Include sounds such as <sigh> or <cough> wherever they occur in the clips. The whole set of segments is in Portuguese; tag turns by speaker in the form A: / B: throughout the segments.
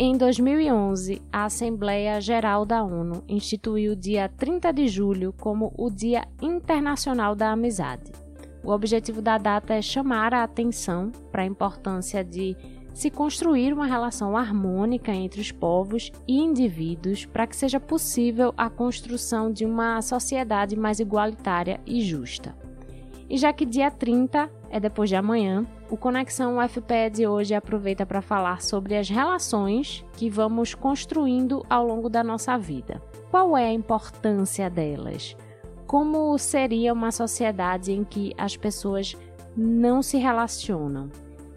A: Em 2011, a Assembleia Geral da ONU instituiu o dia 30 de julho como o Dia Internacional da Amizade. O objetivo da data é chamar a atenção para a importância de se construir uma relação harmônica entre os povos e indivíduos para que seja possível a construção de uma sociedade mais igualitária e justa. E já que dia 30 é depois de amanhã, o Conexão UFPE de hoje aproveita para falar sobre as relações que vamos construindo ao longo da nossa vida. Qual é a importância delas? Como seria uma sociedade em que as pessoas não se relacionam?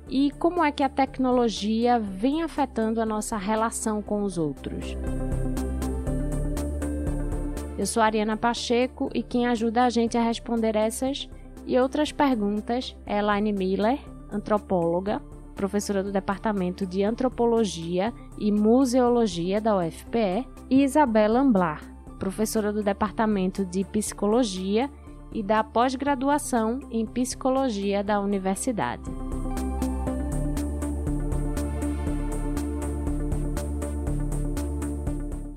A: E como é que a tecnologia vem afetando a nossa relação com os outros? Eu sou Ariana Pacheco e quem ajuda a gente a responder essas e outras perguntas é Elaine Miller, antropóloga, professora do Departamento de Antropologia e Museologia da UFPE, e Isabela Amblar, professora do Departamento de Psicologia e da pós-graduação em Psicologia da Universidade.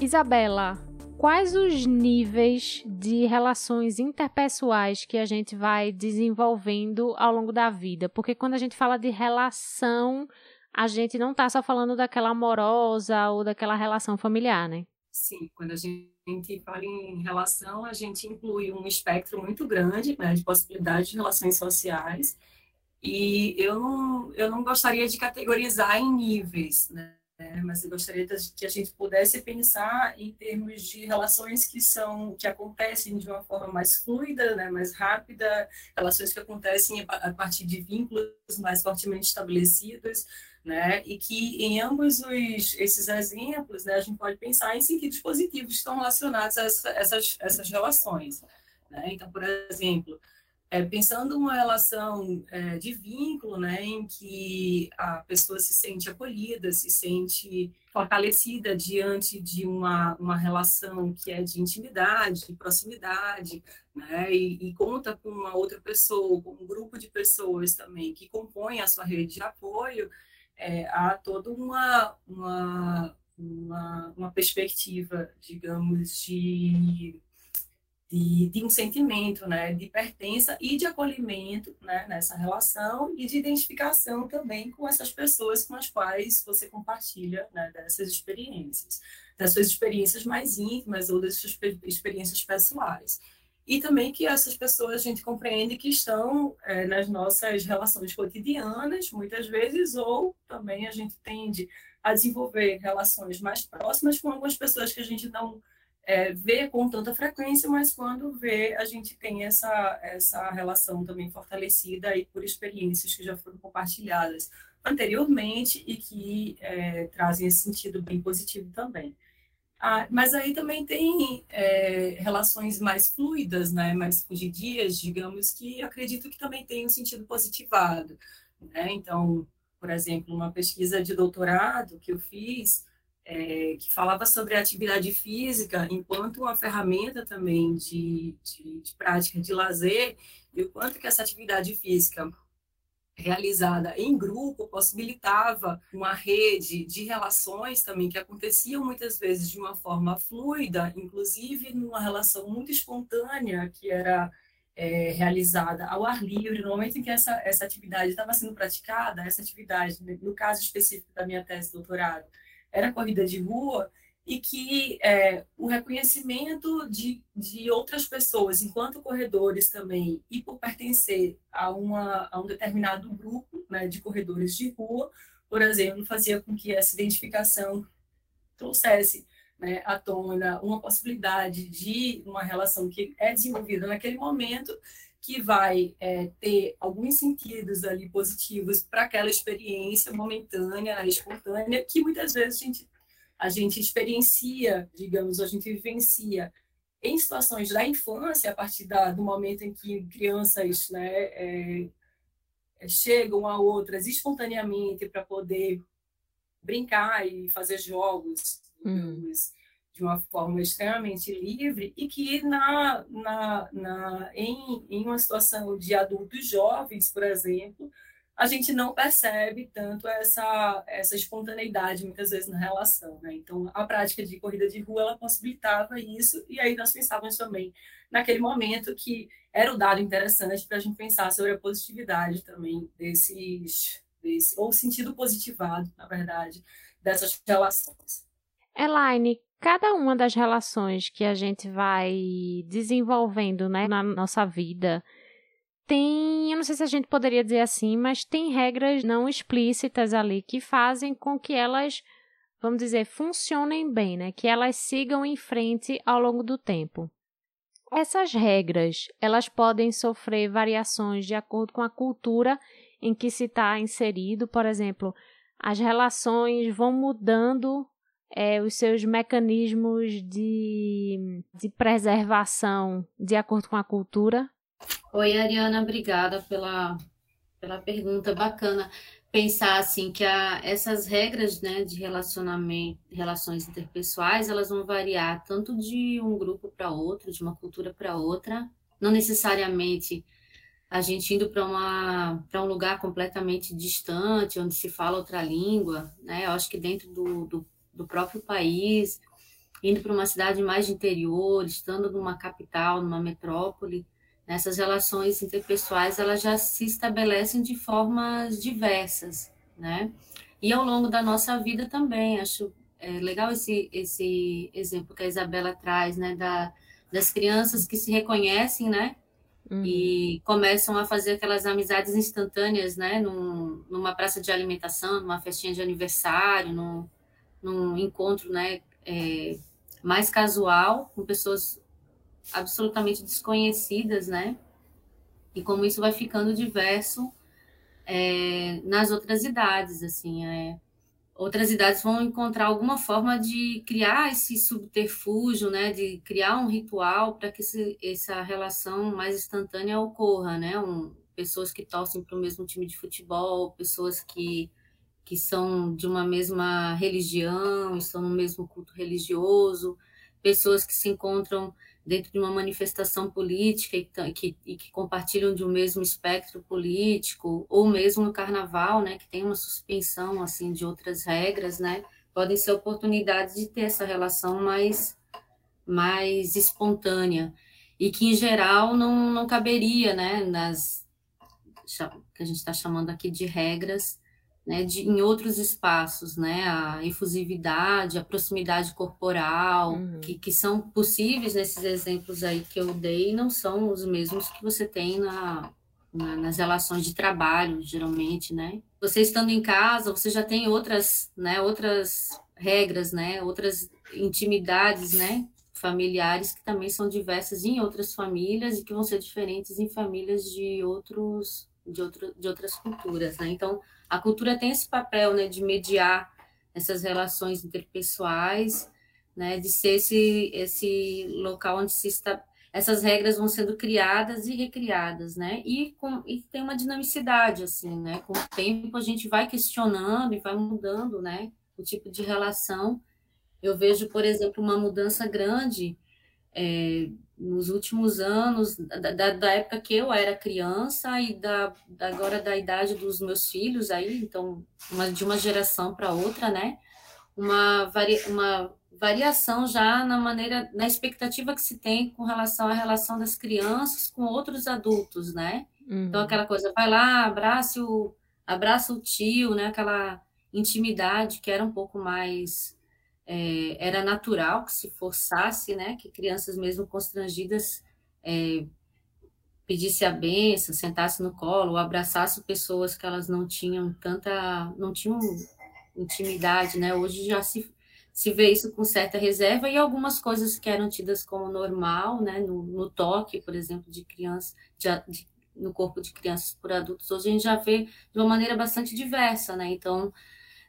A: Isabela, quais os níveis de relações interpessoais que a gente vai desenvolvendo ao longo da vida? Porque quando a gente fala de relação, a gente não está só falando daquela amorosa ou daquela relação familiar, né?
B: Sim, quando a gente fala em relação, a gente inclui um espectro muito grande né, de possibilidades de relações sociais. E eu não, eu não gostaria de categorizar em níveis, né? Né? mas eu gostaria que a gente pudesse pensar em termos de relações que são que acontecem de uma forma mais fluida, né? mais rápida, relações que acontecem a partir de vínculos mais fortemente estabelecidos, né? E que em ambos os, esses exemplos, né, a gente pode pensar em que estão relacionados a essa, essas essas relações, né? Então, por exemplo, é, pensando uma relação é, de vínculo, né, em que a pessoa se sente acolhida, se sente fortalecida diante de uma, uma relação que é de intimidade, de proximidade, né, e, e conta com uma outra pessoa, com um grupo de pessoas também que compõem a sua rede de apoio, é, há toda uma, uma, uma, uma perspectiva, digamos, de de, de, um sentimento, né, de pertença e de acolhimento, né, nessa relação e de identificação também com essas pessoas com as quais você compartilha, né, dessas experiências, das suas experiências mais íntimas ou das suas experiências pessoais. E também que essas pessoas a gente compreende que estão é, nas nossas relações cotidianas, muitas vezes, ou também a gente tende a desenvolver relações mais próximas com algumas pessoas que a gente não é, vê com tanta frequência, mas quando vê, a gente tem essa, essa relação também fortalecida aí por experiências que já foram compartilhadas anteriormente e que é, trazem esse sentido bem positivo também. Ah, mas aí também tem é, relações mais fluidas, né, mais fugidias, digamos, que acredito que também tem um sentido positivado. Né? Então, por exemplo, uma pesquisa de doutorado que eu fiz, é, que falava sobre a atividade física enquanto uma ferramenta também de, de, de, prática de lazer e o quanto que essa atividade física realizada em grupo possibilitava uma rede de relações também que aconteciam muitas vezes de uma forma fluida, inclusive numa relação muito espontânea que era é, realizada ao ar livre, no momento em que essa, essa atividade estava sendo praticada, essa atividade, no caso específico da minha tese de doutorado, era corrida de rua, e que é, o reconhecimento de, de outras pessoas enquanto corredores também, e por pertencer a, uma, a um determinado grupo né, de corredores de rua, por exemplo, fazia com que essa identificação trouxesse né, à tona uma possibilidade de uma relação que é desenvolvida naquele momento, que vai é, ter alguns sentidos ali positivos para aquela experiência momentânea, espontânea, que muitas vezes a gente, a gente experiencia, digamos, a gente vivencia em situações da infância, a partir da, do momento em que crianças né, é, é chegam a outras espontaneamente para poder brincar e fazer jogos, hum. digamos, de uma forma extremamente livre e que na, na, na, em, em uma situação de adultos jovens, por exemplo,
C: a gente não percebe tanto essa, essa espontaneidade muitas vezes na relação, né? Então, a prática de corrida de rua, ela possibilitava isso, e aí nós pensávamos também naquele momento que era o dado interessante para a gente pensar sobre a positividade também desses, desse, ou sentido positivado, na verdade, dessas relações.
A: Elaine, cada uma das relações que a gente vai desenvolvendo né, na nossa vida, tem, eu não sei se a gente poderia dizer assim, mas tem regras não explícitas ali que fazem com que elas, vamos dizer, funcionem bem, né? Que elas sigam em frente ao longo do tempo. Essas regras, elas podem sofrer variações de acordo com a cultura em que se está inserido, por exemplo, as relações vão mudando é, os seus mecanismos de, de preservação de acordo com a cultura,
D: Oi, Ariana, obrigada pela, pela pergunta bacana. Pensar assim que a, essas regras né, de relacionamento, relações interpessoais, elas vão variar tanto de um grupo para outro, de uma cultura para outra, não necessariamente a gente indo para um lugar completamente distante, onde se fala outra língua, né? Eu acho que dentro do, do, do próprio país, indo para uma cidade mais de interior, estando numa capital, numa metrópole, Nessas relações interpessoais, elas já se estabelecem de formas diversas, né? E ao longo da nossa vida também, acho é, legal esse, esse exemplo que a Isabela traz, né? Da, das crianças que se reconhecem, né? Uhum. E começam a fazer aquelas amizades instantâneas, né? Num, numa praça de alimentação, numa festinha de aniversário, num, num encontro, né? É, mais casual, com pessoas absolutamente desconhecidas, né? E como isso vai ficando diverso é, nas outras idades, assim, é, outras idades vão encontrar alguma forma de criar esse subterfúgio, né? De criar um ritual para que esse, essa relação mais instantânea ocorra, né? Um, pessoas que torcem para o mesmo time de futebol, pessoas que que são de uma mesma religião, estão no mesmo culto religioso, pessoas que se encontram dentro de uma manifestação política e que, e que, compartilham de um mesmo espectro político, ou mesmo no carnaval, né, que tem uma suspensão assim de outras regras, né, podem ser oportunidades de ter essa relação mais, mais espontânea. E que em geral não, não caberia, né, nas que a gente está chamando aqui de regras né, de, em outros espaços, né, a efusividade, a proximidade corporal, uhum. que, que são possíveis nesses exemplos aí que eu dei, não são os mesmos que você tem na, na, nas relações de trabalho, geralmente, né. Você estando em casa, você já tem outras, né, outras regras, né, outras intimidades, né, familiares que também são diversas em outras famílias e que vão ser diferentes em famílias de outros de, outro, de outras culturas, né? Então, a cultura tem esse papel, né, de mediar essas relações interpessoais, né, de ser esse, esse local onde se está, essas regras vão sendo criadas e recriadas, né, e, com, e tem uma dinamicidade, assim, né, com o tempo a gente vai questionando e vai mudando, né, o tipo de relação. Eu vejo, por exemplo, uma mudança grande é, nos últimos anos, da, da, época que eu era criança e da, agora da idade dos meus filhos aí, então, uma, de uma geração para outra, né? Uma, uma variação já na maneira, na expectativa que se tem com relação à relação das crianças com outros adultos, né? Uhum. Então, aquela coisa, vai lá, abraça o, abraça o tio, né? Aquela intimidade que era um pouco mais é, era natural que se forçasse, né, que crianças mesmo constrangidas é, pedisse a benção, sentasse no colo, abraçasse pessoas que elas não tinham tanta, não tinham intimidade, né? Hoje já se, se vê isso com certa reserva e algumas coisas que eram tidas como normal, né? No, no toque, por exemplo, de crianças, de, de, no corpo de crianças por adultos, hoje a gente já vê de uma maneira bastante diversa, né? Então,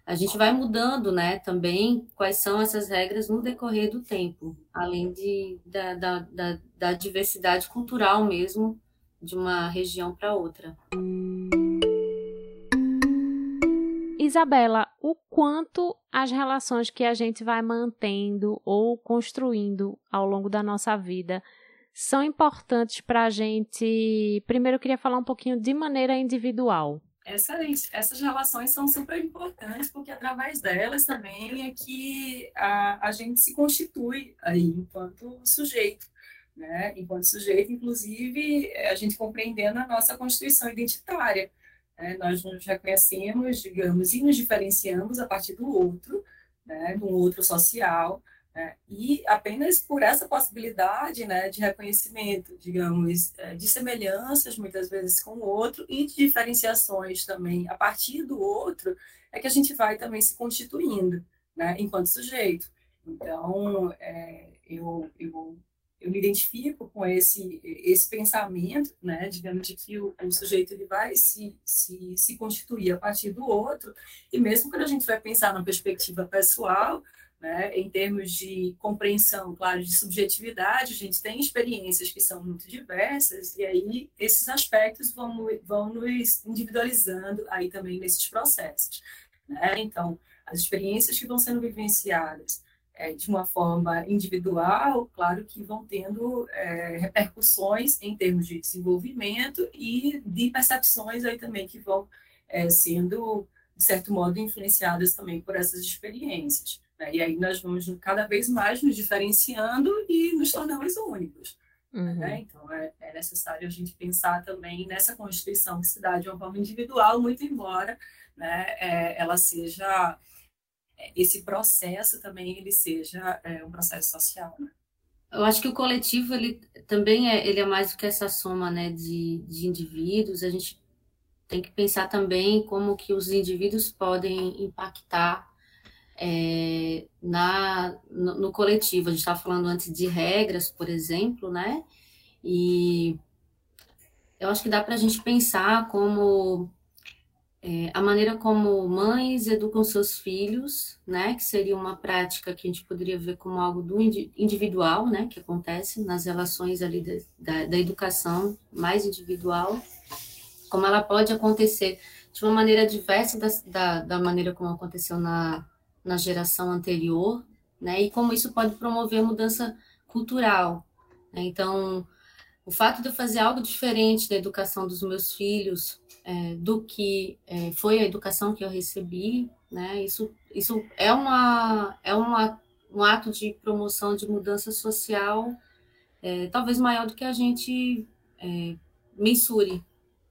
D: a gente vai mudando, né, também quais são essas regras no decorrer do tempo, além de, da, da, da, da diversidade cultural mesmo de uma região para outra.
A: Isabela, o quanto as relações que a gente vai mantendo ou construindo ao longo da nossa vida são importantes para a gente. Primeiro, eu queria falar um pouquinho de maneira individual
B: Essas, essas relações são super importantes, porque através delas também é que a, a gente se constitui aí enquanto sujeito. Né? Enquanto sujeito, inclusive, a gente compreendendo a nossa constituição identitária. Né? Nós nos reconhecemos, digamos, e nos diferenciamos a partir do outro, né? do outro social, né? E apenas por essa possibilidade né, de reconhecimento, digamos, é, de semelhanças muitas vezes com o outro e de diferenciações também a partir do outro, é que a gente vai também se constituindo né, enquanto sujeito. Então, é, eu, eu, eu me identifico com esse, esse pensamento, né, digamos, de que o, o sujeito ele vai se, se, se constituir a partir do outro, e mesmo quando a gente vai pensar na perspectiva pessoal, né? Em termos de compreensão, claro, de subjetividade, a gente tem experiências que são muito diversas, e aí esses aspectos vão, vão nos individualizando aí também nesses processos. Né? Então, as experiências que vão sendo vivenciadas é, de uma forma individual, claro que vão tendo é, repercussões em termos de desenvolvimento e de percepções aí também que vão é, sendo, de certo modo, influenciadas também por essas experiências. Né? E aí nós vamos cada vez mais nos diferenciando e nos tornamos únicos. Uhum. Né? Então é, é, necessário a gente pensar também nessa constituição que se dá de uma forma individual, muito embora né, é, ela seja é, esse processo também ele seja é, um processo social. Né?
D: Eu acho que o coletivo ele também é ele é mais do que essa soma né, de, de indivíduos. A gente tem que pensar também como que os indivíduos podem impactar é, na, no, no, coletivo. A gente estava falando antes de regras, por exemplo, né? E eu acho que dá para a gente pensar como é, a maneira como mães educam seus filhos, né? Que seria uma prática que a gente poderia ver como algo do individual, né? Que acontece nas relações ali da, da, da educação mais individual, como ela pode acontecer de uma maneira diversa da, da, da maneira como aconteceu na, na geração anterior, né? E como isso pode promover mudança cultural. Né? Então, o fato de eu fazer algo diferente da educação dos meus filhos é, do que é, foi a educação que eu recebi, né? Isso, isso é uma é uma, um ato de promoção de mudança social, é, talvez maior do que a gente é, mensure,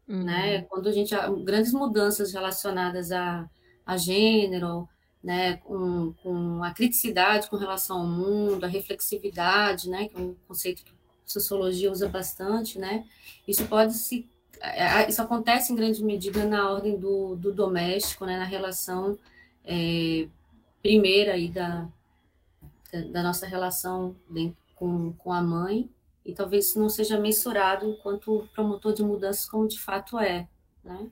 D: né? uhum. né? Quando a gente grandes mudanças relacionadas a, a gênero, né, com, com a criticidade com relação ao mundo, a reflexividade, né, que é um conceito que a sociologia usa bastante, né, isso pode se isso acontece em grande medida na ordem do, do doméstico, né, na relação é, primeira aí da, da nossa relação com, com a mãe, e talvez isso não seja mensurado enquanto promotor de mudanças como de fato é, né?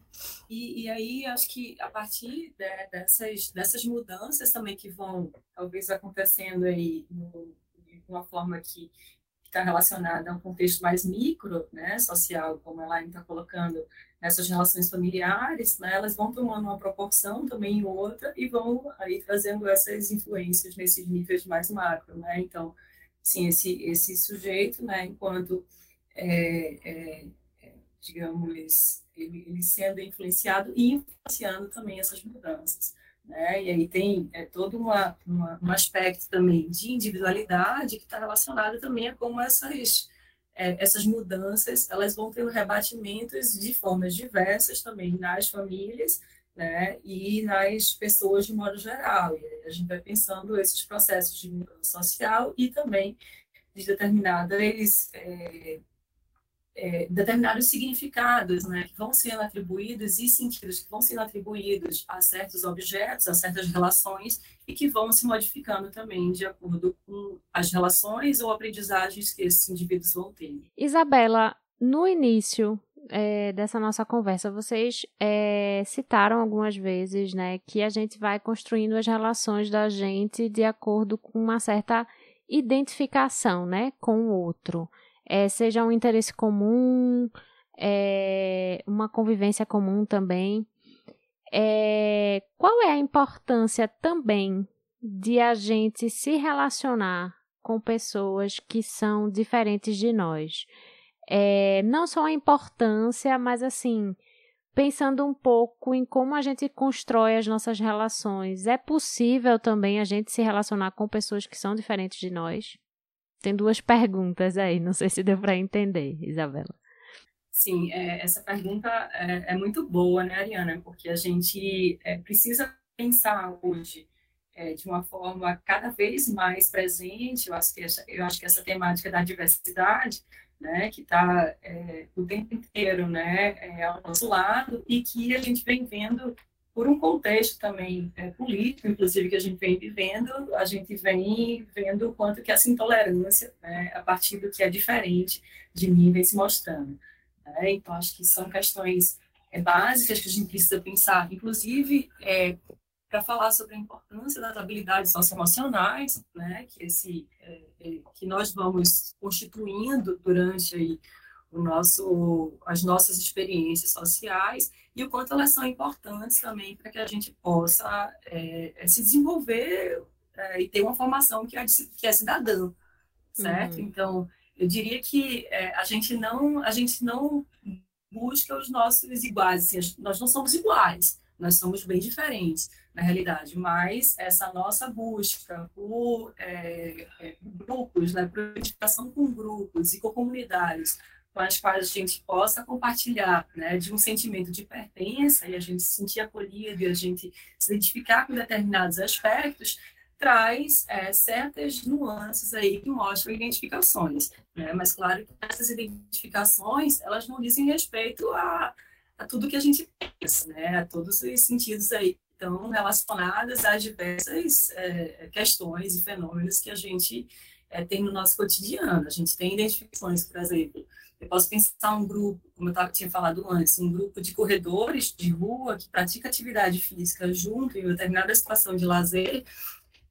B: E, e aí, acho que a partir de, dessas, dessas mudanças também que vão, talvez, acontecendo aí no, de uma forma que está relacionada a um contexto mais micro, né, social, como ela está colocando nessas relações familiares, né, elas vão tomando uma proporção também outra e vão aí trazendo essas influências nesses níveis mais macro, né, então, sim, esse, esse sujeito, né, enquanto, é, é, é digamos, ele, ele sendo influenciado e influenciando também essas mudanças. Né? E aí tem é, todo uma, uma, um aspecto também de individualidade que está relacionado também a como essas, é, essas mudanças elas vão tendo rebatimentos de formas diversas também nas famílias né? e nas pessoas de modo geral. E a gente vai pensando esses processos de mudança social e também de determinadas é, é, determinados significados né, que vão sendo atribuídos e sentidos que vão sendo atribuídos a certos objetos, a certas relações e que vão se modificando também de acordo com as relações ou aprendizagens que esses indivíduos vão ter.
A: Isabela, no início é, dessa nossa conversa, vocês é, citaram algumas vezes né, que a gente vai construindo as relações da gente de acordo com uma certa identificação né, com o outro é, seja um interesse comum, é, uma convivência comum também. É, qual é a importância também de a gente se relacionar com pessoas que são diferentes de nós? É, não só a importância, mas assim, pensando um pouco em como a gente constrói as nossas relações, é possível também a gente se relacionar com pessoas que são diferentes de nós? Tem duas perguntas aí, não sei se deu para entender, Isabela.
C: Sim, é, essa pergunta é, é, muito boa, né, Ariana? Porque a gente é, precisa pensar hoje é, de uma forma cada vez mais presente. Eu acho que essa, eu acho que essa temática da diversidade, né, que está é, o tempo inteiro, né, é, ao nosso lado e que a gente vem vendo por um contexto também é, político, inclusive que a gente vem vivendo, a gente vem vendo o quanto que essa intolerância, né, a partir do que é diferente de mim, vem se mostrando. Né? Então, acho que são questões é, básicas que a gente precisa pensar, inclusive é, para falar sobre a importância das habilidades socioemocionais, né, que esse é, é, que nós vamos constituindo durante aí o nosso as nossas experiências sociais e o quanto elas são importantes também para que a gente possa é, é se desenvolver é, e ter uma formação que é, que é cidadã, certo? Uhum. Então eu diria que é, a gente não a gente não busca os nossos iguais, assim, nós não somos iguais, nós somos bem diferentes na realidade, mas essa nossa busca por é, é, grupos, né, por identificação com grupos e com comunidades com as quais a gente possa compartilhar né, de um sentimento de pertença e a gente se sentir acolhido e a gente se identificar com determinados aspectos, traz é, certas nuances aí que mostram identificações. Né? Mas claro que essas identificações, elas não dizem respeito a, a tudo que a gente pensa, né? a todos os sentidos aí estão relacionadas às diversas é, questões e fenômenos que a gente é, tem no nosso cotidiano. A gente tem identificações, por exemplo, eu posso pensar um grupo, como eu tinha falado antes, um grupo de corredores de rua que pratica atividade física junto em determinada situação de lazer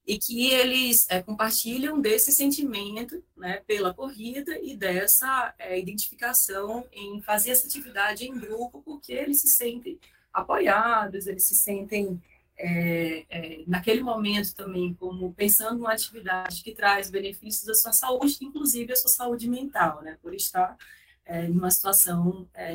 C: e que eles é, compartilham desse sentimento né, pela corrida e dessa é, identificação em fazer essa atividade em grupo, porque eles se sentem apoiados, eles se sentem é, é, naquele momento também como pensando numa atividade que traz benefícios à sua saúde, inclusive à sua saúde mental, né, por estar é, em uma situação é,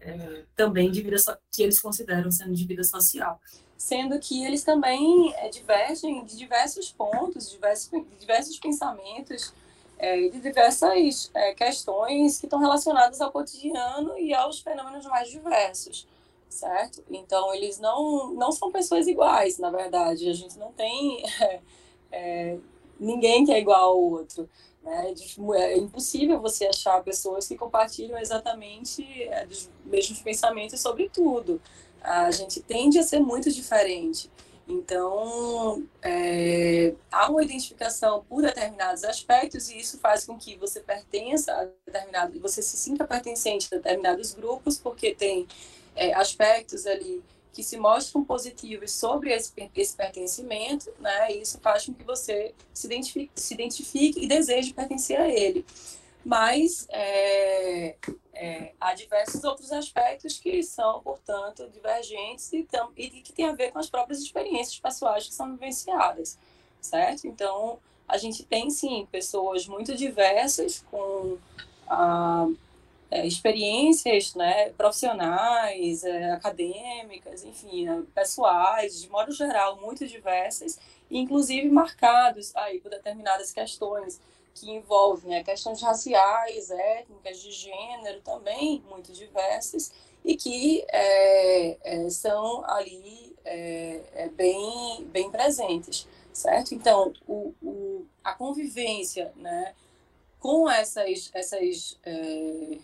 C: é, também de vida que eles consideram sendo de vida social
B: sendo que eles também é, divergem de diversos pontos, diversos, diversos pensamentos, é, de diversas questões que estão relacionadas ao cotidiano e aos fenômenos mais diversos, certo? Então, eles não, não são pessoas iguais, na verdade. A gente não tem <laughs> é, é, ninguém que é igual ao outro. Né? É impossível você achar pessoas que compartilham exatamente é, os mesmos pensamentos sobre tudo a gente tende a ser muito diferente. Então, é, há uma identificação por determinados aspectos e isso faz com que você pertença a determinado, você se sinta pertencente a determinados grupos, porque tem é, aspectos ali que se mostram positivos sobre esse, esse pertencimento, né? E isso faz com que você se identifique, se identifique e deseje pertencer a ele mas é, é, há diversos outros aspectos que são, portanto, divergentes e, tam, e que têm a ver com as próprias experiências pessoais que são vivenciadas, certo? Então, a gente tem, sim, pessoas muito diversas com ah, é, experiências né, profissionais, é, acadêmicas, enfim, né, pessoais, de modo geral, muito diversas, inclusive marcados aí por determinadas questões que envolvem né, questões raciais, étnicas, de gênero também muito diversas e que é, é, são ali é, é, bem, bem presentes, certo? Então, o, o, a convivência né, com essas, essas é,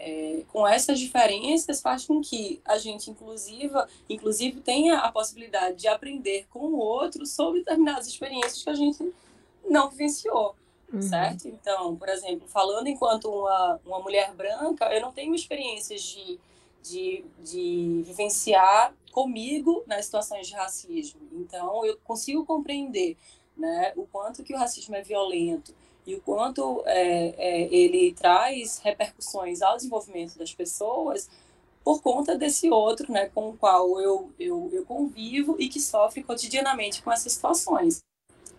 B: é, com essas diferenças faz com que a gente, inclusive, inclusive tenha a possibilidade de aprender com o outro sobre determinadas experiências que a gente não vivenciou uhum. certo? Então, por exemplo, falando enquanto uma, uma mulher branca, eu não tenho experiências de, de, de vivenciar comigo nas situações de racismo. Então, eu consigo compreender né, o quanto que o racismo é violento e o quanto é, é, ele traz repercussões ao desenvolvimento das pessoas por conta desse outro, né, com o qual eu, eu, eu convivo e que sofre cotidianamente com essas situações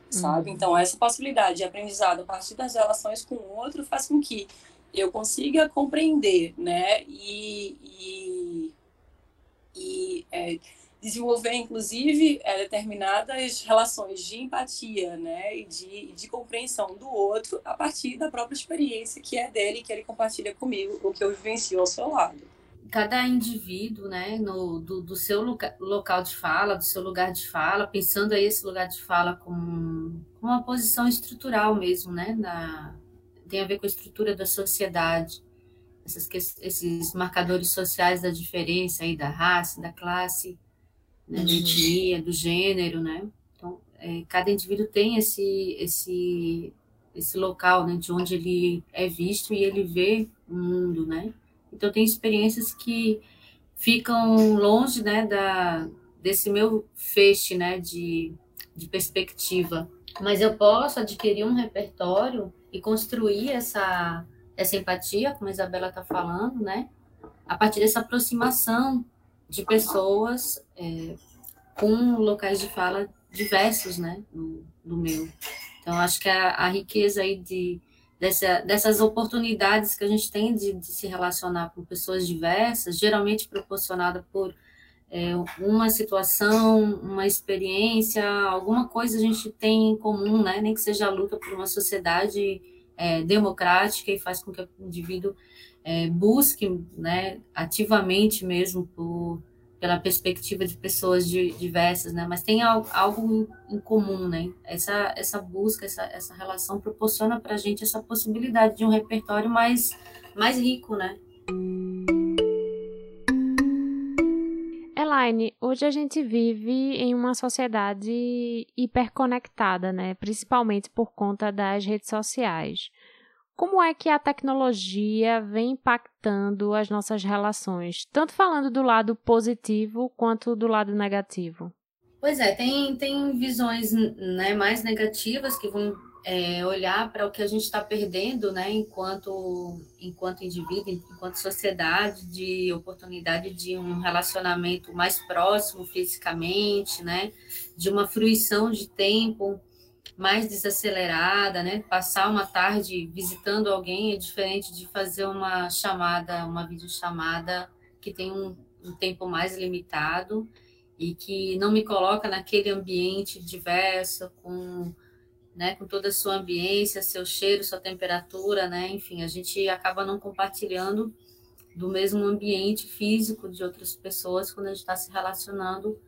B: sabe? Uhum. Então, essa possibilidade de aprendizado a partir das relações com o outro faz com que eu consiga compreender, né? E, e, consegue é, desenvolver, inclusive, é, determinadas relações de empatia, né, e de, de compreensão do outro a partir da própria experiência que é dele, que ele compartilha comigo, o que eu vivencio ao seu lado.
D: Cada indivíduo, né, no, do, do seu loca, local de fala, do seu lugar de fala, pensando aí esse lugar de fala como, como uma posição estrutural mesmo, né, na, tem a ver com a estrutura da sociedade, essas, esses marcadores sociais da diferença aí da raça, da classe, né, da etnia, do gênero, né? Então, é, cada indivíduo tem esse, esse, esse local, né, de onde ele é visto e ele vê o mundo, né? Então, tem experiências que ficam longe, né, da, desse meu feixe, né, de, de perspectiva. Mas eu posso adquirir um repertório e construir essa, essa empatia, como a Isabela está falando, né? A partir dessa aproximação de pessoas é, com locais de fala diversos, né, no, no meu. Então, acho que a, a, riqueza aí de, dessa, dessas oportunidades que a gente tem de, de se relacionar com pessoas diversas, geralmente proporcionada por é, uma situação, uma experiência, alguma coisa a gente tem em comum, né, nem que seja a luta por uma sociedade é, democrática e faz com que o indivíduo é, busque né, ativamente mesmo por, pela perspectiva de pessoas de, diversas, né? Mas tem algo, algo em comum, né? Essa, essa busca, essa, essa relação proporciona para a gente essa possibilidade de um repertório mais, mais rico, né?
A: Elaine, hoje a gente vive em uma sociedade hiperconectada, né? Principalmente por conta das redes sociais. Como é que a tecnologia vem impactando as nossas relações, tanto falando do lado positivo quanto do lado negativo?
D: Pois é, tem, tem visões né, mais negativas que vão é, olhar para o que a gente está perdendo, né, enquanto, enquanto indivíduo, enquanto sociedade, de oportunidade de um relacionamento mais próximo fisicamente, né, de uma fruição de tempo mais desacelerada, né? Passar uma tarde visitando alguém é diferente de fazer uma chamada, uma videochamada que tem um, um tempo mais limitado e que não me coloca naquele ambiente diverso com né, com toda a sua ambiência, seu cheiro, sua temperatura, né? Enfim, a gente acaba não compartilhando do mesmo ambiente físico de outras pessoas quando a gente está se relacionando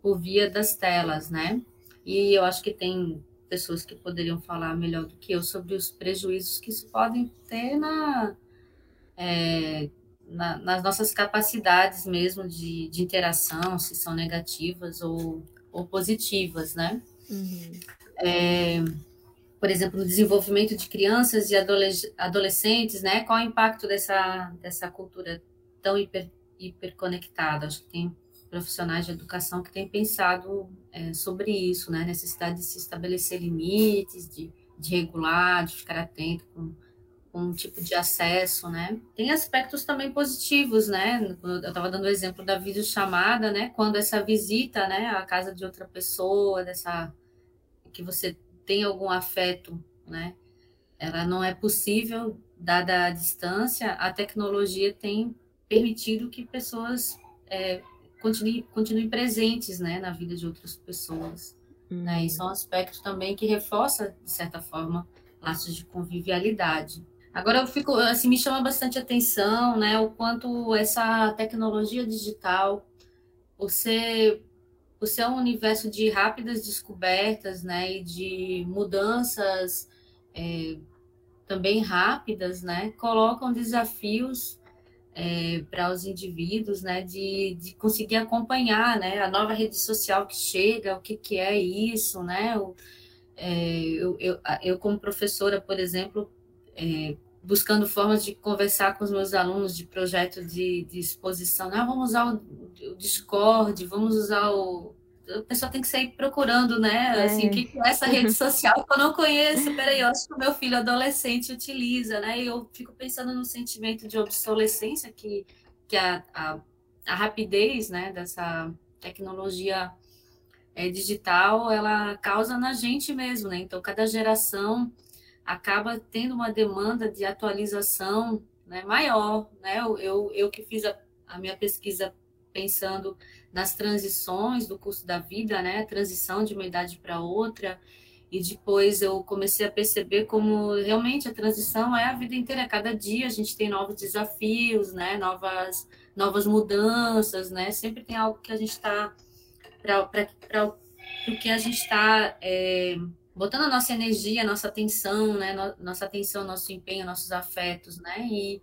D: por via das telas, né? E eu acho que tem pessoas que poderiam falar melhor do que eu sobre os prejuízos que isso podem ter na, é, na nas nossas capacidades mesmo de, de interação, se são negativas ou, ou positivas, né? Uhum. É, por exemplo, no desenvolvimento de crianças e adolescentes, né? Qual é o impacto dessa, dessa cultura tão hiper, hiperconectada? Acho que tem profissionais de educação que têm pensado é, sobre isso, né? Necessidade de se estabelecer limites, de, de regular, de ficar atento com, com um tipo de acesso, né? Tem aspectos também positivos, né? Eu estava dando o exemplo da videochamada, né? Quando essa visita, né, à casa de outra pessoa, dessa que você tem algum afeto, né? Ela não é possível dada a distância. A tecnologia tem permitido que pessoas é, continuem, continuem presentes né, na vida de outras pessoas. Uhum. Né? Isso é um aspecto também que reforça, de certa forma, laços de convivialidade. Agora eu fico, assim, me chama bastante atenção, né, o quanto essa tecnologia digital, por ser, por ser um universo de rápidas descobertas, né, e de mudanças é, também rápidas, né, colocam desafios é, para os indivíduos, né, de, de conseguir acompanhar, né, a nova rede social que chega, o que, que é isso, né, o, é, eu, eu, eu, como professora, por exemplo, é, buscando formas de conversar com os meus alunos de projeto de, de exposição, ah, vamos usar o, o Discord, vamos usar o, a pessoa tem que sair procurando, né? É. Assim, o que é essa rede <laughs> social que eu não conheço? Peraí, eu acho que o meu filho adolescente utiliza, né? E eu fico pensando no sentimento de obsolescência que, que a, a, a rapidez, né, dessa tecnologia é, digital, ela causa na gente mesmo, né? Então, cada geração acaba tendo uma demanda de atualização né, maior, né? Eu, eu, eu que fiz a, a minha pesquisa pensando nas transições do curso da vida, né? Transição de uma idade para outra. E depois eu comecei a perceber como realmente a transição é a vida inteira. Cada dia a gente tem novos desafios, né? Novas, novas mudanças, né? Sempre tem algo que a gente está para o que a gente está é, botando a nossa energia, a nossa atenção, né? Nossa atenção, nosso empenho, nossos afetos, né? E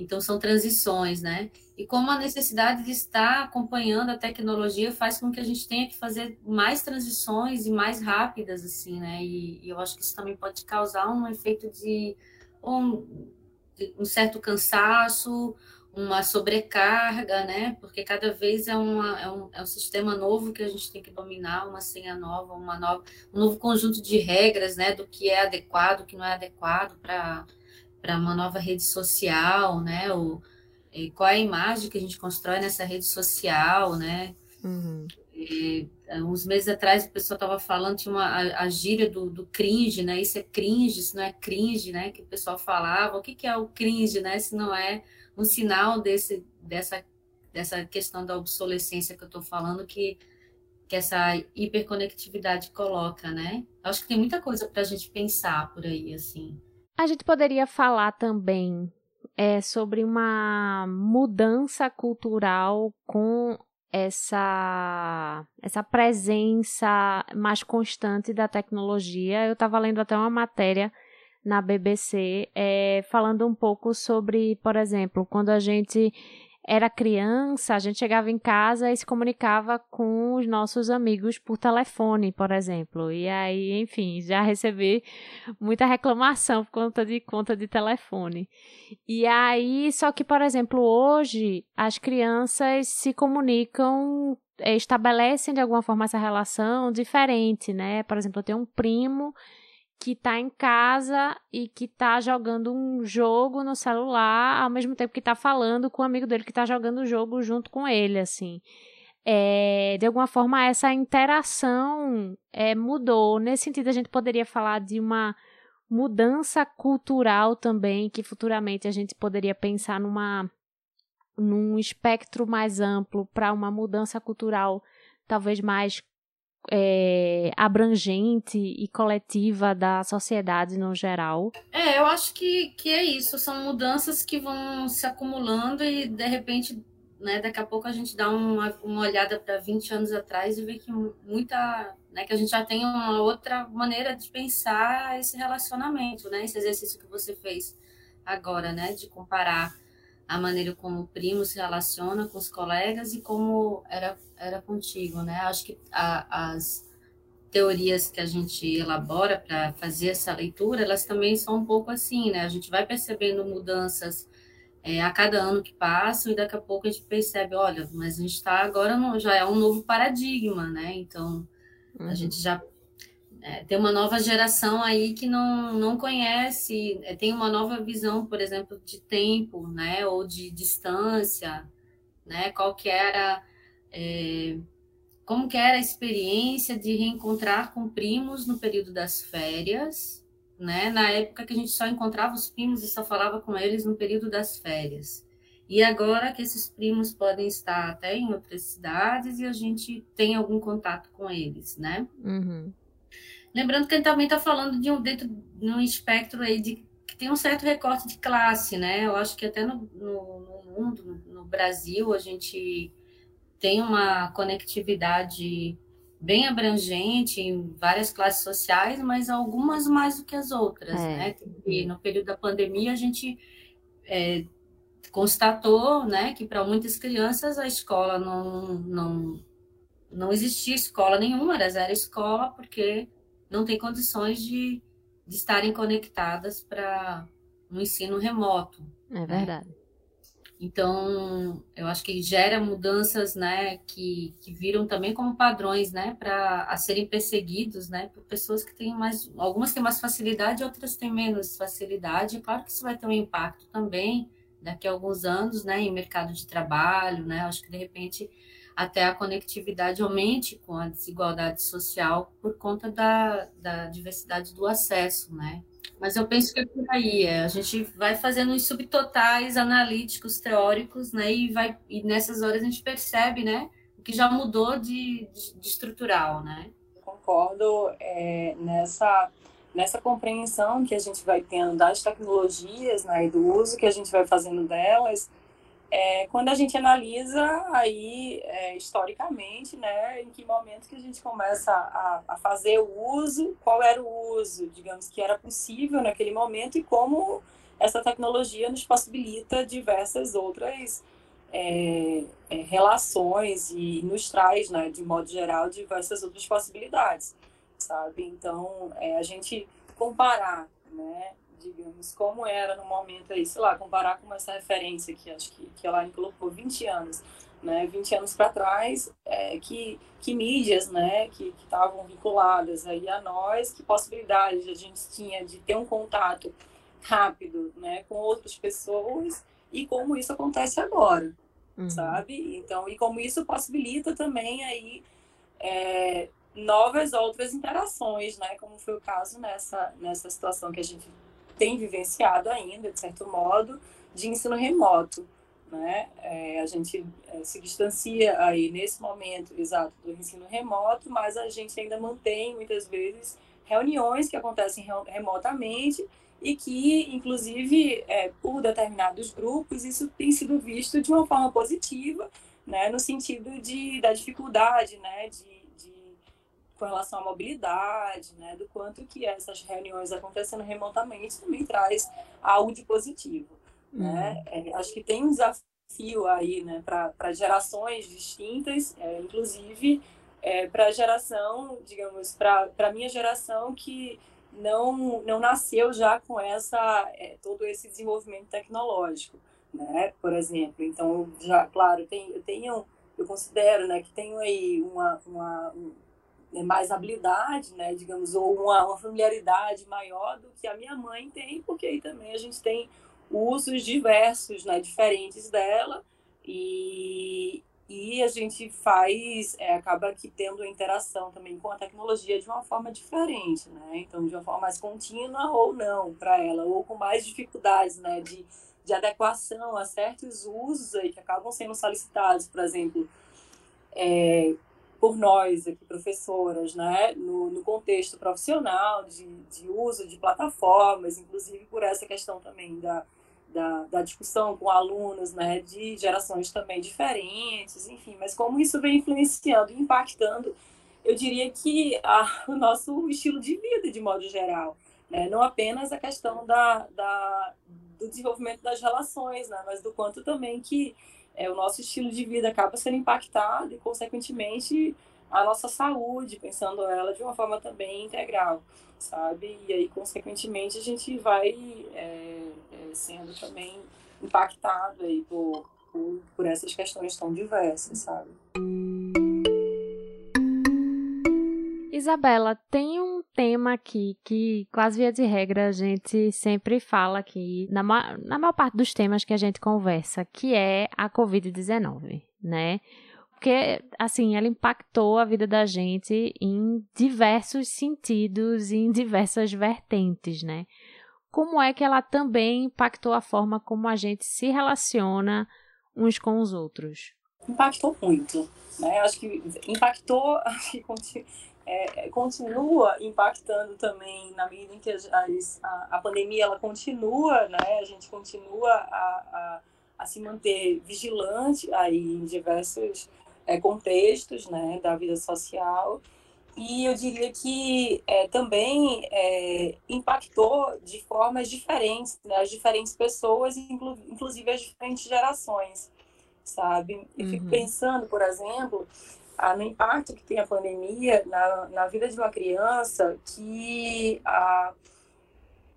D: então, são transições, né? E como a necessidade de estar acompanhando a tecnologia faz com que a gente tenha que fazer mais transições e mais rápidas, assim, né? E, e eu acho que isso também pode causar um efeito de um, de um certo cansaço, uma sobrecarga, né? Porque cada vez é, uma, é, um, é um sistema novo que a gente tem que dominar, uma senha nova, uma nova, um novo conjunto de regras, né? Do que é adequado, o que não é adequado para para uma nova rede social, né? O, qual é a imagem que a gente constrói nessa rede social, né? Uhum. E, uns meses atrás o pessoal estava falando, tinha uma, a, a gíria do, do, cringe, né? Isso é cringe, isso não é cringe, né? Que o pessoal falava. O que, que é o cringe, né? Se não é um sinal desse, dessa, dessa questão da obsolescência que eu estou falando, que, que essa hiperconectividade coloca, né? Acho que tem muita coisa para a gente pensar por aí, assim.
A: A gente poderia falar também é, sobre uma mudança cultural com essa essa presença mais constante da tecnologia. Eu estava lendo até uma matéria na BBC é, falando um pouco sobre, por exemplo, quando a gente era criança, a gente chegava em casa e se comunicava com os nossos amigos por telefone, por exemplo. E aí, enfim, já recebi muita reclamação por conta de conta de telefone. E aí, só que, por exemplo, hoje as crianças se comunicam eh, estabelecem de alguma forma essa relação diferente, né? Por exemplo, eu tenho um primo que tá em casa e que tá jogando um jogo no celular ao mesmo tempo que tá falando com o amigo dele que tá jogando o jogo junto com ele, assim. É, de alguma forma, essa interação é, mudou. Nesse sentido, a gente poderia falar de uma mudança cultural também, que futuramente a gente poderia pensar numa num espectro mais amplo para uma mudança cultural talvez mais é, abrangente e coletiva da sociedade no geral.
D: É, eu acho que, que é isso. São mudanças que vão se acumulando e, de repente, né, daqui a pouco a gente dá uma, uma olhada para 20 anos atrás e vê que muita. Né, que a gente já tem uma outra maneira de pensar esse relacionamento, né? Esse exercício que você fez agora, né? De comparar a maneira como o primo se relaciona com os colegas e como era, era contigo, né? Acho que a, as teorias que a gente elabora para fazer essa leitura, elas também são um pouco assim, né? A gente vai percebendo mudanças é, a cada ano que passa e daqui a pouco a gente percebe, olha, mas a gente está agora no, já é um novo paradigma, né? Então uhum. a gente já é, tem uma nova geração aí que não, não conhece, é, tem uma nova visão, por exemplo, de tempo, né, ou de distância, né, qual que era, é, como que era a experiência de reencontrar com primos no período das férias, né, na época que a gente só encontrava os primos e só falava com eles no período das férias. E agora que esses primos podem estar até em outras cidades e a gente tem algum contato com eles, né?
A: Uhum.
D: Lembrando que a gente também está falando de um dentro de um espectro aí de que tem um certo recorte de classe, né? Eu acho que até no, no, no mundo, no Brasil, a gente tem uma conectividade bem abrangente em várias classes sociais, mas algumas mais do que as outras, é. né? E no período da pandemia a gente é, constatou, né, que para muitas crianças a escola não, não não existia escola nenhuma, era zero escola porque não têm condições de, de estarem conectadas para um ensino remoto.
A: É verdade. Né?
D: Então, eu acho que gera mudanças, né, que, que viram também como padrões, né, para a serem perseguidos, né, por pessoas que têm mais, algumas têm mais facilidade, outras têm menos facilidade. É claro que isso vai ter um impacto também daqui a alguns anos, né, em mercado de trabalho, né. Acho que de repente até a conectividade aumente com a desigualdade social por conta da, da diversidade do acesso, né? Mas eu penso que é por aí, é, a gente vai fazendo os subtotais analíticos, teóricos, né? E, vai, e nessas horas a gente percebe, né? O que já mudou de, de, de estrutural, né?
B: Concordo é, nessa nessa compreensão que a gente vai tendo das tecnologias né, e do uso que a gente vai fazendo delas, é, quando a gente analisa aí é, historicamente, né, em que momento que a gente começa a, a, fazer o uso, qual era o uso, digamos, que era possível naquele momento e como essa tecnologia nos possibilita diversas outras é, é relações e nos traz, né, de modo geral, diversas outras possibilidades sabe? Então, é, a gente comparar, né, digamos, como era no momento aí, sei lá, comparar com essa referência que acho que, que a Lani colocou, 20 anos, né, 20 anos para trás, é, que, que mídias, né, que estavam vinculadas aí a nós, que possibilidades a gente tinha de ter um contato rápido, né, com outras pessoas e como isso acontece agora, uhum. sabe? Então, e como isso possibilita também aí é, novas outras interações, né? Como foi o caso nessa, nessa situação que a gente tem vivenciado ainda, de certo modo, de ensino remoto. Né? É, a gente é, se distancia aí nesse momento exato do ensino remoto, mas a gente ainda mantém muitas vezes reuniões que acontecem remotamente e que, inclusive, é, por determinados grupos, isso tem sido visto de uma forma positiva, né, no sentido de, da dificuldade, né, de com relação à mobilidade, né, do quanto que essas reuniões acontecendo remotamente também traz algo de positivo. Né? Uhum. Né? É, acho que tem um desafio aí né, para gerações distintas, é, inclusive é, para a geração, digamos, para a minha geração que não, não nasceu já com essa é, todo esse desenvolvimento tecnológico, né? Por exemplo, então já claro tem, eu tenho eu considero né que tenho aí uma, uma né, mais habilidade, né, digamos, ou uma, uma familiaridade maior do que a minha mãe tem, porque aí também a gente tem usos diversos, né, diferentes dela, e, e a gente faz, é, acaba aqui tendo interação também com a tecnologia de uma forma diferente, né, então de uma forma mais contínua ou não para ela, ou com mais dificuldades, né, de, de adequação a certos usos aí que acabam sendo solicitados, por exemplo, é, por nós aqui, professoras, né, no, no contexto profissional, de, de, uso de plataformas, inclusive por essa questão também da, da, da, discussão com alunos né, de gerações também diferentes, enfim, mas como isso vem influenciando e impactando, eu diria que a, o nosso estilo de vida, de modo geral, né, não apenas a questão da, da, do desenvolvimento das relações, né, mas do quanto também que é, o nosso estilo de vida acaba sendo impactado e, consequentemente, a nossa saúde, pensando ela de uma forma também integral, sabe? E aí, consequentemente, a gente vai é, é, sendo também impactado aí por, por, por essas questões tão diversas, sabe?
A: Isabela, tem um tema aqui que, quase via de regra, a gente sempre fala aqui, na, ma na maior parte dos temas que a gente conversa, que é a Covid-19, né? Porque, assim, ela impactou a vida da gente em diversos sentidos e em diversas vertentes, né? Como é que ela também impactou a forma como a gente se relaciona uns com os outros?
B: Impactou muito, né? Acho que impactou, <laughs> é, é, continua impactando também na medida em que a, a, pandemia ela continua, né? A gente continua a, a, a se manter vigilante aí em diversos é, contextos, né, da vida social. E eu diria que é, também é, impactou de formas diferentes, né, as diferentes pessoas, inclu inclusive as diferentes gerações, sabe? Eu fico uhum. pensando, por exemplo, ah, no impacto que tem a pandemia na, na vida de uma criança que ah,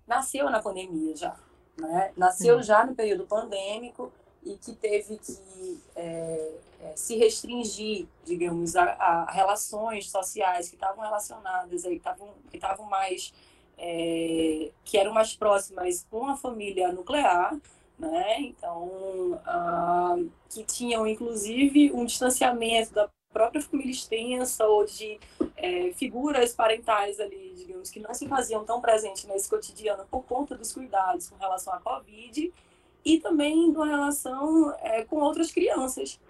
B: nasceu na pandemia já, né? Nasceu já no período pandêmico e que teve que é, é, se restringir, digamos, a, a, relações sociais que estavam relacionadas aí, que estavam que estavam mais é, que eram mais próximas com a família nuclear, né? Então, ah, que tinham, inclusive, um distanciamento da própria família extensa ou de é, figuras parentais ali, digamos, que não se faziam tão presentes nesse cotidiano por conta dos cuidados com relação à Covid e também uma relação é, com outras crianças,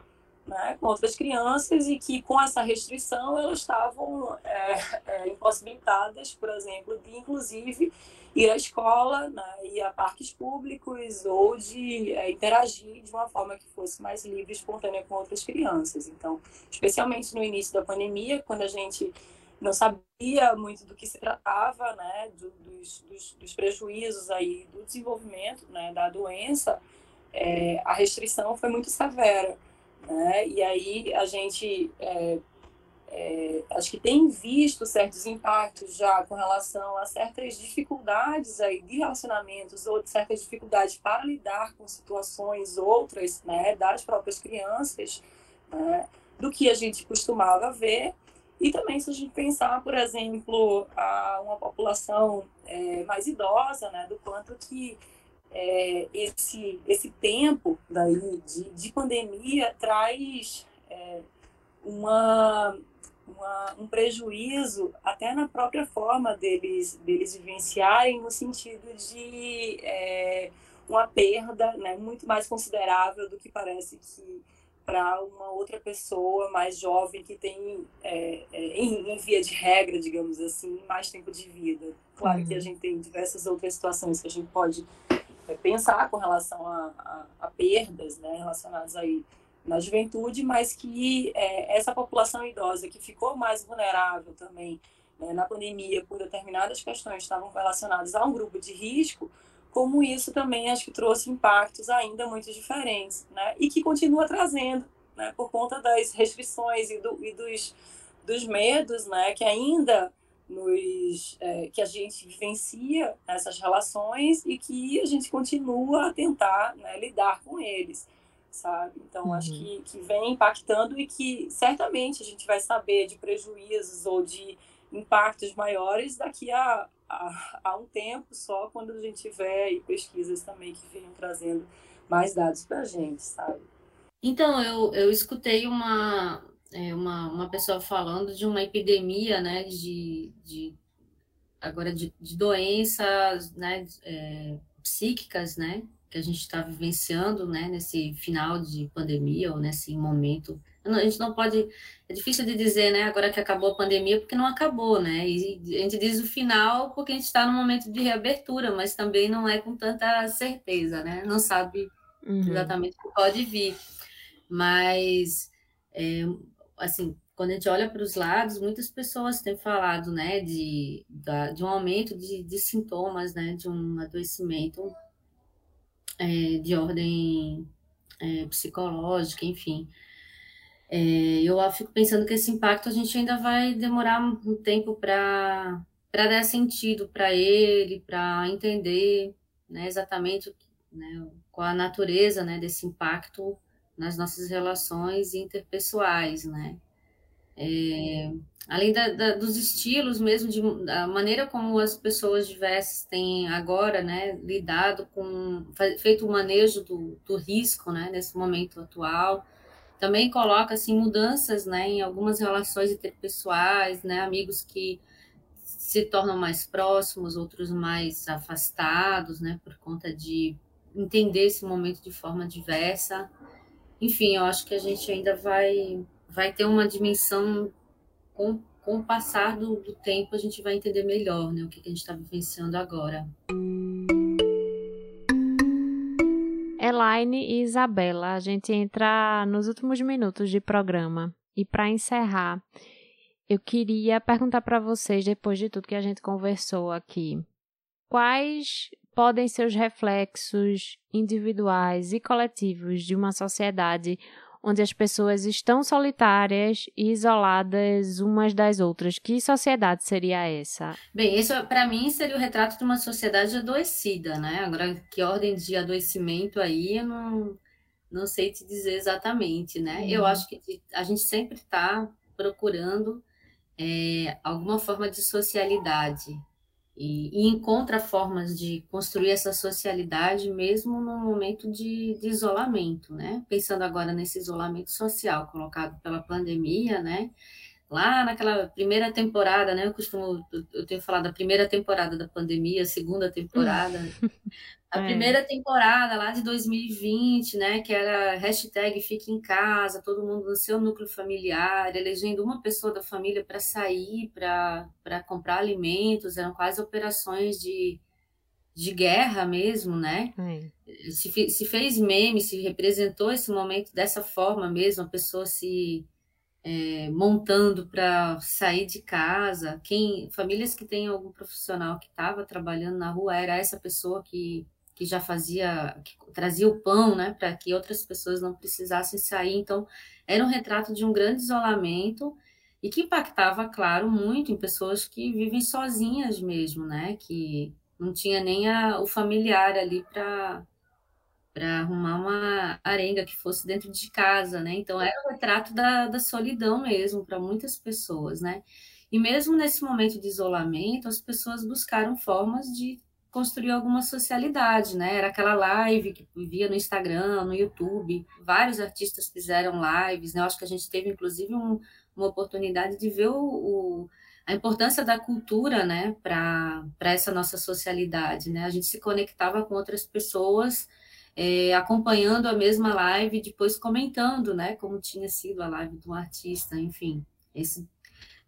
B: né, com outras crianças e que com essa restrição elas estavam é, é, impossibilitadas, por exemplo, de inclusive ir à escola, né, ir a parques públicos ou de é, interagir de uma forma que fosse mais livre e espontânea com outras crianças. Então, especialmente no início da pandemia, quando a gente não sabia muito do que se tratava, né, do, dos, dos, dos, prejuízos aí do desenvolvimento, né, da doença, é, a restrição foi muito severa. Né? E aí a gente é, é, acho que tem visto certos impactos já com relação a certas dificuldades aí de relacionamentos ou de certas dificuldades para lidar com situações outras né, das próprias crianças né, do que a gente costumava ver e também se a gente pensar por exemplo a uma população é, mais idosa né, do quanto que é, esse, esse tempo daí de, de pandemia traz é, uma, uma, um prejuízo até na própria forma deles, deles vivenciarem, no sentido de é, uma perda né, muito mais considerável do que parece que para uma outra pessoa mais jovem que tem, é, é, em, em, via de regra, digamos assim, mais tempo de vida. Claro uhum. que a uhum. gente tem diversas outras situações que a gente pode pensar com relação a, a, a, perdas né, relacionadas aí na juventude, mas que é, essa população idosa que ficou mais vulnerável também né, na pandemia por determinadas questões estavam relacionadas a um grupo de risco, como isso também acho que trouxe impactos ainda muito diferentes, né, e que continua trazendo, né, por conta das restrições e, do, e dos, dos medos, né, que ainda nos é, que a gente vivencia essas relações e que a gente continua a tentar né, lidar com eles, sabe? Então, uhum. acho que, que vem impactando e que certamente a gente vai saber de prejuízos ou de impactos maiores daqui a, a, a um tempo só, quando a gente tiver pesquisas também que venham trazendo mais dados para a gente, sabe?
D: Então, eu, eu escutei uma, é, uma, uma pessoa falando de uma epidemia, né, de, de agora de, de doenças, né, é, psíquicas, né, que a gente está vivenciando, né, nesse final de pandemia ou nesse momento. A gente não pode, é difícil de dizer, né, agora que acabou a pandemia, porque não acabou, né, e a gente diz o final porque a gente está no momento de reabertura, mas também não é com tanta certeza, né, não sabe uhum. exatamente o que pode vir, mas é, assim, quando a gente olha para os lados, muitas pessoas têm falado, né, de, de um aumento de, de sintomas, né, de um adoecimento é, de ordem é, psicológica, enfim. É, eu fico pensando que esse impacto a gente ainda vai demorar um tempo para dar sentido para ele, para entender né, exatamente né, qual a natureza né, desse impacto nas nossas relações interpessoais, né? É, além da, da, dos estilos mesmo, de, da maneira como as pessoas diversas têm agora, né, lidado com, feito o manejo do, do risco, né, nesse momento atual, também coloca, assim, mudanças, né, em algumas relações interpessoais, né, amigos que se tornam mais próximos, outros mais afastados, né, por conta de entender esse momento de forma diversa, enfim, eu acho que a gente ainda vai, vai ter uma dimensão com, com o passar do, do tempo, a gente vai entender melhor né, o que, que a gente está vivenciando agora.
A: Elaine e Isabela, a gente entra nos últimos minutos de programa. E para encerrar, eu queria perguntar para vocês, depois de tudo que a gente conversou aqui, quais podem ser os reflexos individuais e coletivos de uma sociedade onde as pessoas estão solitárias e isoladas umas das outras. Que sociedade seria essa?
D: Bem, isso para mim seria o retrato de uma sociedade adoecida, né? Agora, que ordem de adoecimento aí, eu não, não sei te dizer exatamente, né? Uhum. Eu acho que a gente sempre está procurando é, alguma forma de socialidade, e, e, encontra formas de construir essa socialidade mesmo no momento de, de, isolamento, né? Pensando agora nesse isolamento social colocado pela pandemia, né? Lá naquela primeira temporada, né? Eu costumo, eu tenho falado da primeira temporada da pandemia, segunda temporada. <laughs> A é. primeira temporada lá de 2020, né, que era hashtag Fique em Casa, todo mundo no seu núcleo familiar, elegendo uma pessoa da família para sair, para comprar alimentos, eram quase operações de, de guerra mesmo, né? É. Se, se fez meme, se representou esse momento dessa forma mesmo, a pessoa se é, montando para sair de casa. Quem, famílias que têm algum profissional que estava trabalhando na rua era essa pessoa que que já fazia, que trazia o pão, né, para que outras pessoas não precisassem sair. Então, era um retrato de um grande isolamento e que impactava, claro, muito em pessoas que vivem sozinhas mesmo, né, que não tinha nem a, o familiar ali para para arrumar uma arenga que fosse dentro de casa, né? Então era um retrato da, da solidão mesmo para muitas pessoas, né? E mesmo nesse momento de isolamento, as pessoas buscaram formas de construir alguma socialidade, né? Era aquela live que via no Instagram, no YouTube, vários artistas fizeram lives, né? Eu acho que a gente teve, inclusive, um, uma oportunidade de ver o, o, a importância da cultura, né, para essa nossa socialidade, né? A gente se conectava com outras pessoas, é, acompanhando a mesma live, depois comentando, né, como tinha sido a live do artista, enfim. Esse,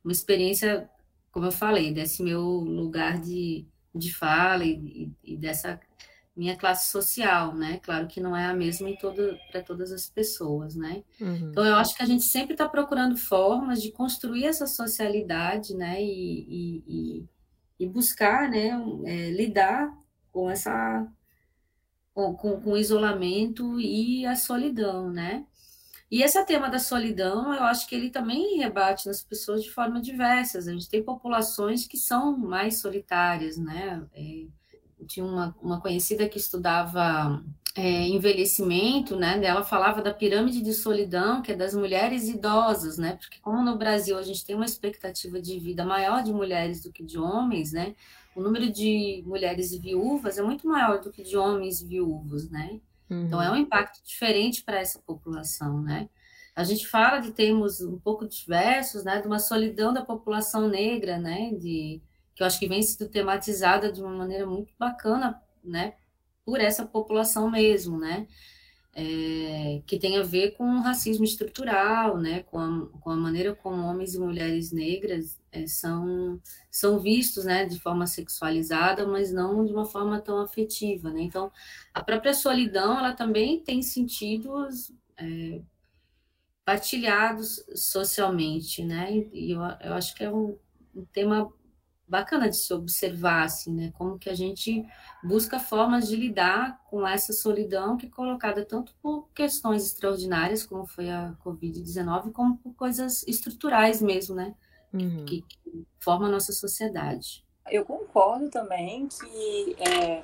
D: uma experiência, como eu falei, desse meu lugar de de fala e, e, dessa minha classe social, né? Claro que não é a mesma todo, para todas as pessoas, né? Uhum. Então, eu acho que a gente sempre está procurando formas de construir essa socialidade, né? E, e, e buscar, né? É, lidar com essa com, com, com o isolamento e a solidão, né? E esse tema da solidão, eu acho que ele também rebate nas pessoas de forma diversas. A gente tem populações que são mais solitárias, né? É, tinha uma, uma conhecida que estudava é, envelhecimento, né? Ela falava da pirâmide de solidão, que é das mulheres idosas, né? Porque como no Brasil a gente tem uma expectativa de vida maior de mulheres do que de homens, né? O número de mulheres viúvas é muito maior do que de homens viúvos, né? Uhum. Então, é um uhum. impacto diferente para essa população, né? A gente fala de termos um pouco diversos, né? De uma solidão da população negra, né? De, que eu acho que vem sendo tematizada de uma maneira muito bacana, né? Por essa população mesmo, né? é, que tem a ver com o racismo estrutural, né, com a, com a maneira como homens e mulheres negras é, são, são vistos né, de forma sexualizada, mas não de uma forma tão afetiva. Né? Então, a própria solidão ela também tem sentidos é, partilhados socialmente, né? e eu, eu acho que é um, um tema bacana de se observar, assim, né? Como que a gente busca formas de lidar com essa solidão que é colocada tanto por questões extraordinárias, como foi a Covid-19, como por coisas estruturais mesmo, né? Uhum. Que, que, formam a nossa sociedade.
B: Eu concordo também que é,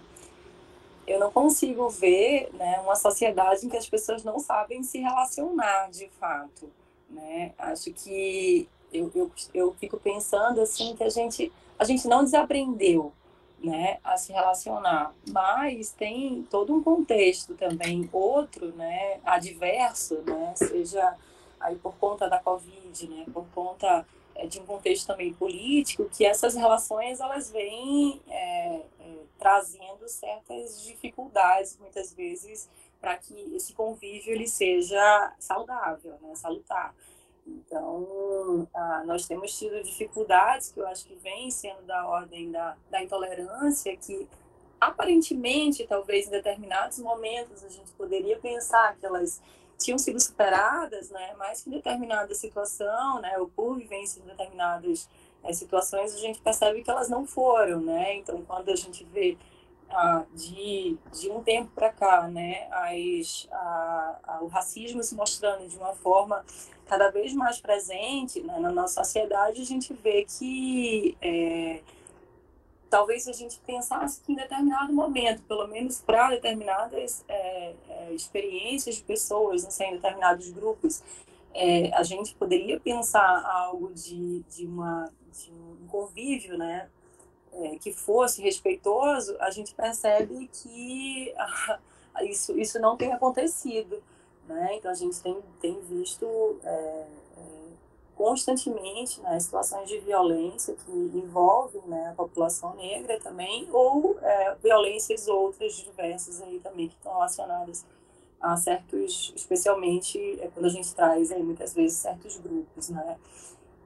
B: eu não consigo ver né, uma sociedade em que as pessoas não sabem se relacionar de fato. Né? Acho que eu, eu, eu fico pensando assim que a gente a gente não desaprendeu né, a se relacionar, mas tem todo um contexto também outro, né, adverso, né, seja aí por conta da Covid, né, por conta de um contexto também político, que essas relações elas vêm é, é, trazendo certas dificuldades muitas vezes para que esse convívio ele seja saudável, né, salutar. Então, nós temos tido dificuldades que eu acho que vem sendo da ordem da, da intolerância, que aparentemente, talvez em determinados momentos, a gente poderia pensar que elas tinham sido superadas, né? mas que determinada situação, né, ou por vivência em determinadas é, situações, a gente percebe que elas não foram. Né? Então, quando a gente vê ah, de, de um tempo para cá, né, as, a, a, o racismo se mostrando de uma forma cada vez mais presente né, na nossa sociedade, a gente vê que é, talvez a gente pensasse que em determinado momento, pelo menos para determinadas é, é, experiências de pessoas, não sei, em determinados grupos, é, a gente poderia pensar algo de, de, uma, de um convívio, né? é, que fosse respeitoso, a gente percebe que <laughs> isso, isso não tem acontecido. Né? Então, a gente tem, tem visto constantemente né, situações de violência que envolvem né, a população negra também, ou é, violências outras diversas aí também que estão relacionadas a certos, especialmente é, quando a gente traz aí, muitas vezes certos grupos, né?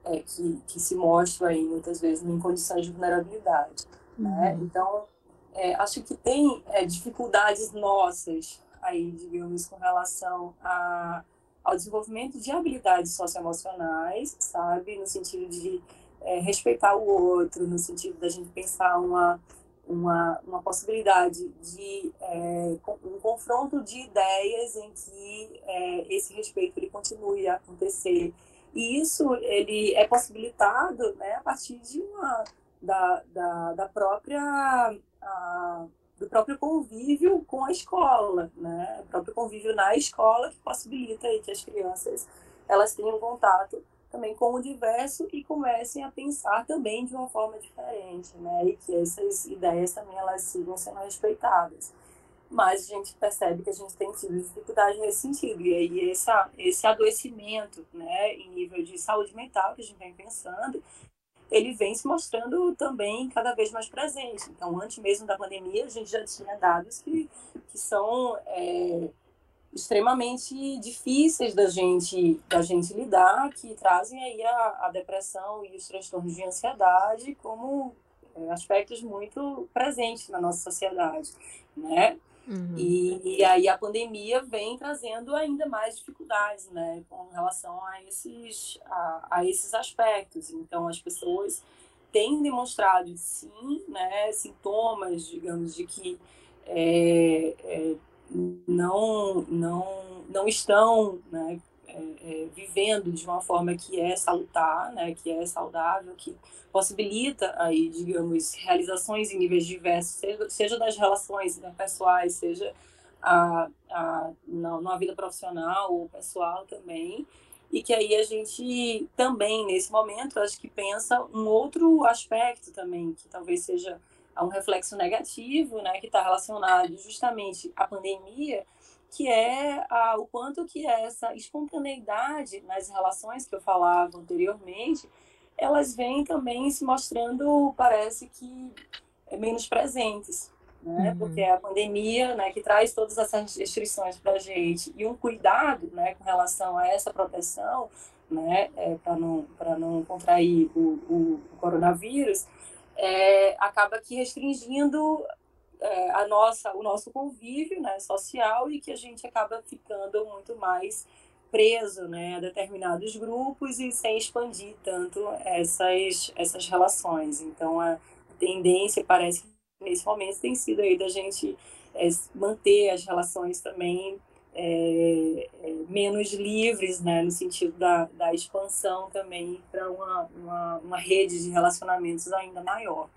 B: É, que, que se mostram aí muitas vezes em condições de vulnerabilidade. Né? Uhum. Né? Então, é, acho que tem é, dificuldades nossas aí, digamos, com relação a, ao desenvolvimento de habilidades socioemocionais, sabe? No sentido de é, respeitar o outro, no sentido da gente pensar uma, uma, uma possibilidade de é, um confronto de ideias em que é, esse respeito ele continue a acontecer. E isso ele é possibilitado né, a partir de uma, da, da, da própria a, do próprio convívio com a escola, né? O próprio convívio na escola que possibilita aí que as crianças elas tenham contato também com o diverso e comecem a pensar também de uma forma diferente, né? E que essas ideias também elas sigam sendo respeitadas. Mas a gente percebe que a gente tem tido dificuldade nesse sentido. E aí essa, esse adoecimento, né, em nível de saúde mental que a gente vem pensando, ele vem se mostrando também cada vez mais presente. Então, antes mesmo da pandemia, a gente já tinha dados que, que são é, extremamente difíceis da gente, da gente lidar, que trazem aí a, a depressão e os transtornos de ansiedade como é, aspectos muito presentes na nossa sociedade, né? Uhum. E, e, aí a pandemia vem trazendo ainda mais dificuldades, né, com relação a esses, a, a esses aspectos. Então, as pessoas têm demonstrado, sim, né, sintomas, digamos, de que é, é, não, não, não estão né, é, vivendo de uma forma que é salutar, né, que é saudável, que possibilita aí, digamos, realizações em níveis diversos, seja, seja das relações interpessoais, seja a, a, na, na vida profissional ou pessoal também, e que aí a gente também, nesse momento, acho que pensa um outro aspecto também, que talvez seja um reflexo negativo, né, que está relacionado justamente à pandemia, que é a, o quanto que essa espontaneidade nas relações que eu falava anteriormente, elas vêm também se mostrando, parece que é, menos presentes, né? Uhum. Porque a pandemia, né, que traz todas essas restrições para a gente e um cuidado, né, com relação a essa proteção, né, é, para não para não contrair o, o, o coronavírus, é, acaba que restringindo é, a nossa, o nosso convívio né, social e que a gente acaba ficando muito mais preso né, a determinados grupos e sem expandir tanto essas, essas relações. Então, a tendência parece que nesse momento tem sido aí da gente é, manter as relações também é, é, menos livres, né, no sentido da, da expansão também para uma, uma, uma, rede de relacionamentos ainda maior.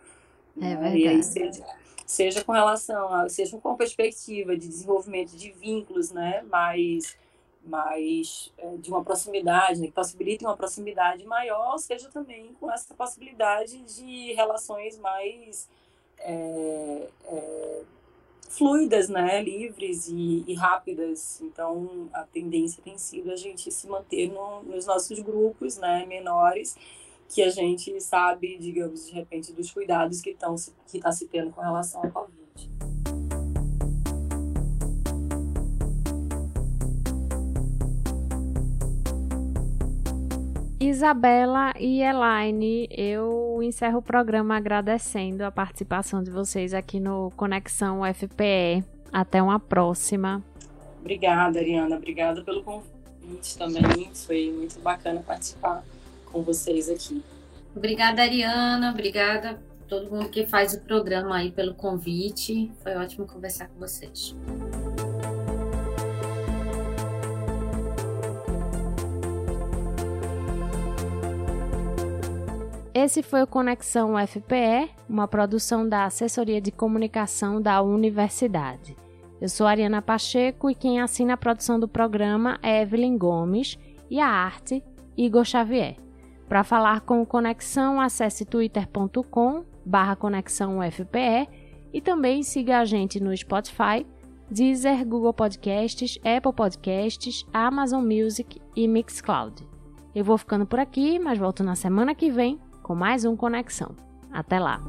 A: É né? verdade.
B: Seja, com relação a, seja com perspectiva de desenvolvimento de vínculos, né, mais, mais é, de uma proximidade, né, que possibilitem uma proximidade maior, seja também com essa possibilidade de relações mais é, é, fluidas, né, livres e, e, rápidas. Então, a tendência tem sido a gente se manter no, nos nossos grupos, né, menores, que a gente sabe, digamos, de repente, dos cuidados que estão que está se tendo com relação ao Covid.
A: Isabela e Elaine, eu encerro o programa agradecendo a participação de vocês aqui no Conexão UFPE. Até uma próxima.
B: Obrigada, Ariana. Obrigada pelo convite também. Foi muito bacana participar com vocês aqui.
D: Obrigada, Ariana. Obrigada a todo mundo que faz o programa aí pelo convite. Foi ótimo conversar com vocês.
A: Esse foi o Conexão UFPE, uma produção da Assessoria de Comunicação da Universidade. Eu sou Ariana Pacheco e quem assina a produção do programa é Evelyn Gomes e a arte Igor Xavier. Para falar com o Conexão, acesse twitter.com barra e também siga a gente no Spotify, Deezer, Google Podcasts, Apple Podcasts, Amazon Music e Mixcloud. Eu vou ficando por aqui, mas volto na semana que vem com mais um Conexão. Até lá!